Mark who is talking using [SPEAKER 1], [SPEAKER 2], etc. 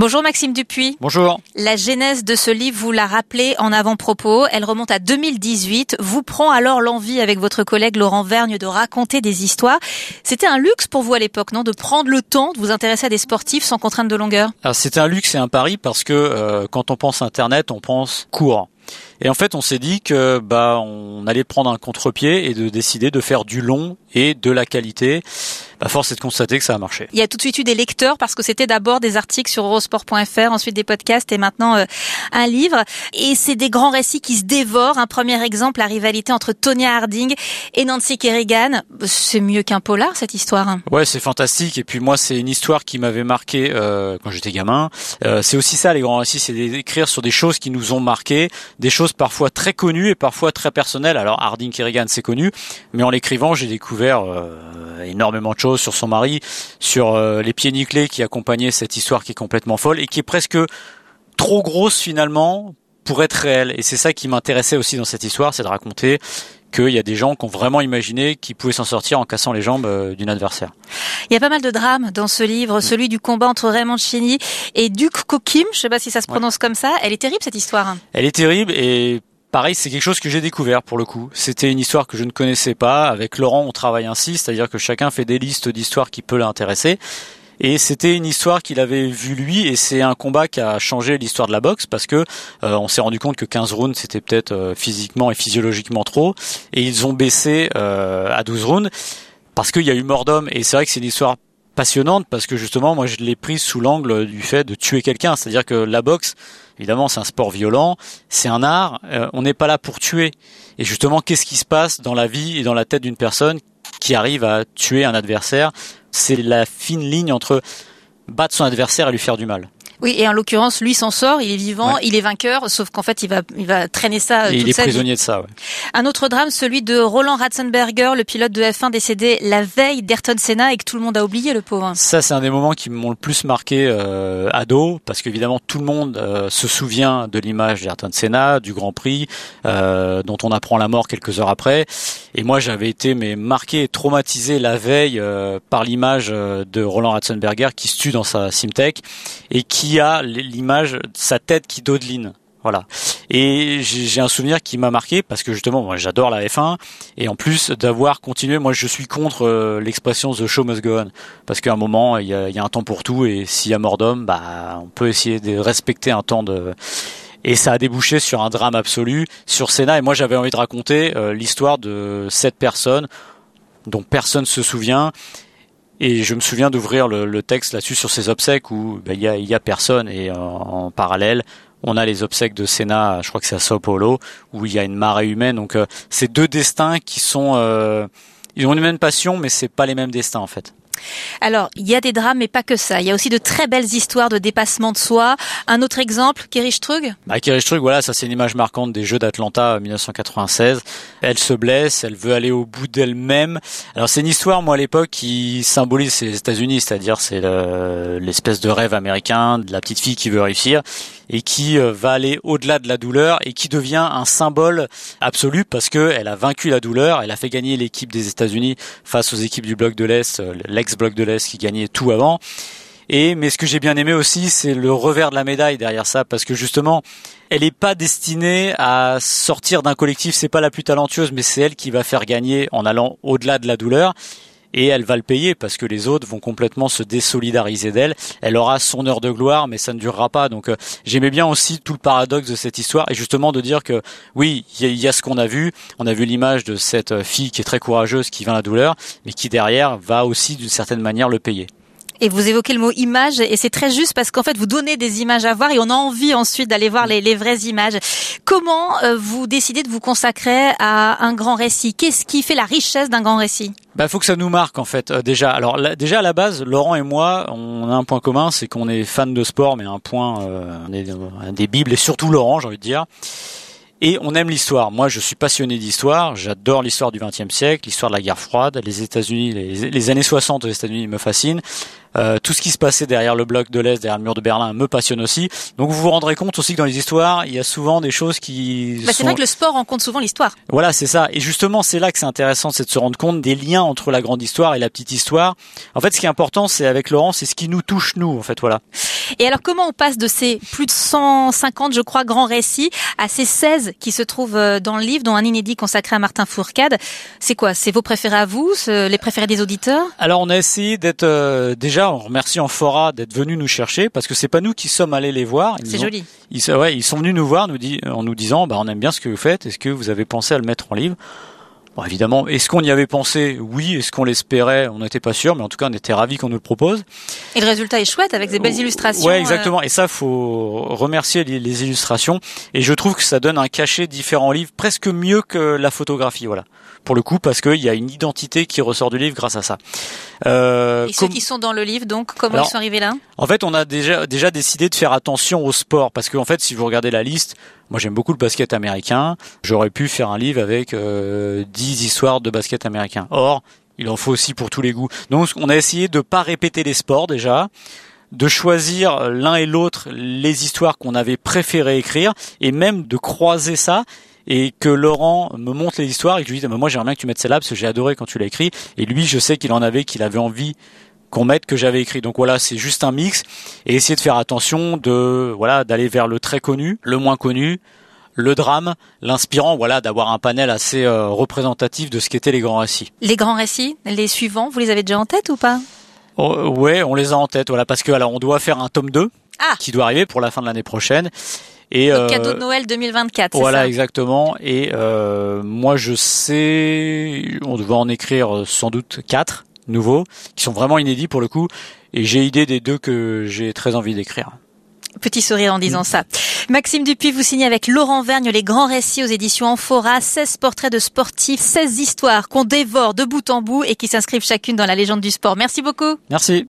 [SPEAKER 1] Bonjour Maxime Dupuis.
[SPEAKER 2] Bonjour.
[SPEAKER 1] La genèse de ce livre, vous la rappelez en avant-propos, elle remonte à 2018, vous prend alors l'envie avec votre collègue Laurent Vergne de raconter des histoires. C'était un luxe pour vous à l'époque, non De prendre le temps de vous intéresser à des sportifs sans contrainte de longueur?
[SPEAKER 2] Alors c'était un luxe et un pari parce que euh, quand on pense Internet, on pense court. Et en fait, on s'est dit que bah on allait prendre un contre-pied et de décider de faire du long et de la qualité bah, force est de constater que ça a marché.
[SPEAKER 1] Il y a tout de suite eu des lecteurs parce que c'était d'abord des articles sur eurosport.fr, ensuite des podcasts et maintenant euh, un livre. Et c'est des grands récits qui se dévorent. Un premier exemple, la rivalité entre Tonya Harding et Nancy Kerrigan. C'est mieux qu'un polar cette histoire.
[SPEAKER 2] Ouais, c'est fantastique. Et puis moi, c'est une histoire qui m'avait marqué euh, quand j'étais gamin. Euh, c'est aussi ça les grands récits, c'est d'écrire sur des choses qui nous ont marqué, des choses parfois très connues et parfois très personnelles. Alors Harding Kerrigan, c'est connu, mais en l'écrivant, j'ai découvert énormément de choses sur son mari, sur euh, les pieds nickelés qui accompagnaient cette histoire qui est complètement folle et qui est presque trop grosse finalement pour être réelle. Et c'est ça qui m'intéressait aussi dans cette histoire, c'est de raconter qu'il y a des gens qui ont vraiment imaginé qu'ils pouvaient s'en sortir en cassant les jambes euh, d'une adversaire.
[SPEAKER 1] Il y a pas mal de drames dans ce livre, celui du combat entre Raymond Chini et Duke Kokim, je sais pas si ça se prononce comme ça. Elle est terrible cette histoire.
[SPEAKER 2] Elle est terrible et Pareil, c'est quelque chose que j'ai découvert pour le coup. C'était une histoire que je ne connaissais pas. Avec Laurent, on travaille ainsi, c'est-à-dire que chacun fait des listes d'histoires qui peut l'intéresser. Et c'était une histoire qu'il avait vue lui, et c'est un combat qui a changé l'histoire de la boxe parce que euh, on s'est rendu compte que 15 rounds c'était peut-être euh, physiquement et physiologiquement trop, et ils ont baissé euh, à 12 rounds parce qu'il y a eu mort d'homme. Et c'est vrai que c'est une histoire passionnante parce que justement, moi, je l'ai prise sous l'angle du fait de tuer quelqu'un. C'est-à-dire que la boxe, évidemment, c'est un sport violent, c'est un art. On n'est pas là pour tuer. Et justement, qu'est-ce qui se passe dans la vie et dans la tête d'une personne qui arrive à tuer un adversaire C'est la fine ligne entre battre son adversaire et lui faire du mal.
[SPEAKER 1] Oui, et en l'occurrence, lui s'en sort, il est vivant, il est vainqueur, sauf qu'en fait, il va, il va traîner ça.
[SPEAKER 2] Et
[SPEAKER 1] toute
[SPEAKER 2] il est
[SPEAKER 1] sa
[SPEAKER 2] prisonnier
[SPEAKER 1] vie.
[SPEAKER 2] de ça. Ouais.
[SPEAKER 1] Un autre drame, celui de Roland Ratzenberger, le pilote de F1 décédé la veille d'Ayrton Senna et que tout le monde a oublié, le pauvre.
[SPEAKER 2] Ça, c'est un des moments qui m'ont le plus marqué euh, ado, parce qu'évidemment, tout le monde euh, se souvient de l'image d'Ayrton Senna, du Grand Prix, euh, dont on apprend la mort quelques heures après. Et moi, j'avais été mais marqué et traumatisé la veille euh, par l'image euh, de Roland Ratzenberger qui se tue dans sa Simtech et qui a l'image sa tête qui dodeline. Voilà. Et j'ai un souvenir qui m'a marqué parce que justement, moi, j'adore la F1 et en plus d'avoir continué, moi, je suis contre euh, l'expression the show must go on parce qu'à un moment, il y a, il y a un temps pour tout et s'il y a mort d'homme, bah, on peut essayer de respecter un temps de et ça a débouché sur un drame absolu sur Senna et moi j'avais envie de raconter euh, l'histoire de cette personne dont personne se souvient et je me souviens d'ouvrir le, le, texte là-dessus sur ses obsèques où ben, il ben, y, a, y a personne et en, en, parallèle on a les obsèques de Senna, je crois que c'est à Sao Paulo, où il y a une marée humaine. Donc euh, c'est deux destins qui sont, euh, ils ont une même passion, mais c'est pas les mêmes destins en fait.
[SPEAKER 1] Alors, il y a des drames, mais pas que ça. Il y a aussi de très belles histoires de dépassement de soi. Un autre exemple, Kerry Strug
[SPEAKER 2] bah, Kerry Strug, voilà, ça c'est une image marquante des Jeux d'Atlanta 1996. Elle se blesse, elle veut aller au bout d'elle-même. Alors c'est une histoire, moi à l'époque, qui symbolise les États-Unis, c'est-à-dire c'est l'espèce de rêve américain de la petite fille qui veut réussir et qui va aller au-delà de la douleur et qui devient un symbole absolu parce que elle a vaincu la douleur, elle a fait gagner l'équipe des États-Unis face aux équipes du bloc de l'Est, l'ex-bloc de l'Est qui gagnait tout avant. Et mais ce que j'ai bien aimé aussi, c'est le revers de la médaille derrière ça, parce que justement, elle n'est pas destinée à sortir d'un collectif. C'est pas la plus talentueuse, mais c'est elle qui va faire gagner en allant au-delà de la douleur et elle va le payer parce que les autres vont complètement se désolidariser d'elle. Elle aura son heure de gloire, mais ça ne durera pas. Donc euh, j'aimais bien aussi tout le paradoxe de cette histoire et justement de dire que oui, il y, a ce qu'on a vu. On a vu l'image de cette fille qui est très courageuse, qui vainc la douleur, mais qui derrière va aussi d'une certaine manière le payer.
[SPEAKER 1] Et vous évoquez le mot image et c'est très juste parce qu'en fait vous donnez des images à voir et on a envie ensuite d'aller voir les, les, vraies images. Comment euh, vous décidez de vous consacrer à un grand récit? Qu'est-ce qui fait la richesse d'un grand récit?
[SPEAKER 2] Bah, faut que ça nous marque en fait euh, déjà. Alors déjà à la base, Laurent et moi, on a un point commun, c'est qu'on est fan de sport, mais un point, euh, on des bibles et surtout Laurent, j'ai envie de dire. Et on aime l'histoire. Moi, je suis passionné d'histoire. J'adore l'histoire du XXe siècle, l'histoire de la guerre froide, les États-Unis, les, les, années 60 aux États-Unis me fascinent. Euh, tout ce qui se passait derrière le bloc de l'Est, derrière le mur de Berlin, me passionne aussi. Donc vous vous rendrez compte aussi que dans les histoires, il y a souvent des choses qui.
[SPEAKER 1] Bah, c'est vrai que le sport rencontre souvent l'histoire.
[SPEAKER 2] Voilà, c'est ça. Et justement, c'est là que c'est intéressant, c'est de se rendre compte des liens entre la grande histoire et la petite histoire. En fait, ce qui est important, c'est avec Laurent, c'est ce qui nous touche nous. En fait, voilà.
[SPEAKER 1] Et alors comment on passe de ces plus de 150, je crois, grands récits à ces 16 qui se trouvent euh, dans le livre, dont un inédit consacré à Martin Fourcade? C'est quoi? C'est vos préférés à vous? Les préférés des auditeurs?
[SPEAKER 2] Alors on a essayé d'être euh, déjà, on remercie Amphora d'être venu nous chercher parce que c'est pas nous qui sommes allés les voir.
[SPEAKER 1] C'est joli.
[SPEAKER 2] Ils, ouais, ils sont venus nous voir, nous dit, en nous disant, bah on aime bien ce que vous faites. Est-ce que vous avez pensé à le mettre en livre? Bon, évidemment, est-ce qu'on y avait pensé Oui. Est-ce qu'on l'espérait On n'était pas sûr, mais en tout cas, on était ravis qu'on nous le propose.
[SPEAKER 1] Et le résultat est chouette avec des belles illustrations.
[SPEAKER 2] Ouais, exactement. Et ça, faut remercier les, les, illustrations. Et je trouve que ça donne un cachet différent au livre, presque mieux que la photographie. Voilà. Pour le coup, parce qu'il y a une identité qui ressort du livre grâce à ça.
[SPEAKER 1] Euh, et ceux qui sont dans le livre, donc, comment ils sont arrivés là?
[SPEAKER 2] En fait, on a déjà déjà décidé de faire attention au sport, parce qu'en fait, si vous regardez la liste, moi, j'aime beaucoup le basket américain. J'aurais pu faire un livre avec euh, 10 histoires de basket américain. Or, il en faut aussi pour tous les goûts. Donc, on a essayé de pas répéter les sports déjà de choisir l'un et l'autre les histoires qu'on avait préféré écrire et même de croiser ça et que Laurent me montre les histoires et que je lui dis moi j'aimerais bien que tu mettes celle-là parce que j'ai adoré quand tu l'as écrit et lui je sais qu'il en avait qu'il avait envie qu'on mette que j'avais écrit. Donc voilà, c'est juste un mix et essayer de faire attention de voilà d'aller vers le très connu, le moins connu, le drame, l'inspirant, voilà, d'avoir un panel assez euh, représentatif de ce qu'étaient les grands récits.
[SPEAKER 1] Les grands récits, les suivants, vous les avez déjà en tête ou pas?
[SPEAKER 2] Oh, Ouais, on les a en tête, voilà, parce que alors on doit faire un tome 2 ah. qui doit arriver pour la fin de l'année prochaine.
[SPEAKER 1] Et euh, cadeau de Noël 2024.
[SPEAKER 2] Voilà, exactement. Et euh, moi, je sais, on doit en écrire sans doute quatre nouveaux, qui sont vraiment inédits pour le coup. Et j'ai idée des deux que j'ai très envie d'écrire.
[SPEAKER 1] Petit sourire en disant ça. Maxime Dupuis, vous signez avec Laurent Vergne les grands récits aux éditions Amphora, 16 portraits de sportifs, 16 histoires qu'on dévore de bout en bout et qui s'inscrivent chacune dans la légende du sport. Merci beaucoup.
[SPEAKER 2] Merci.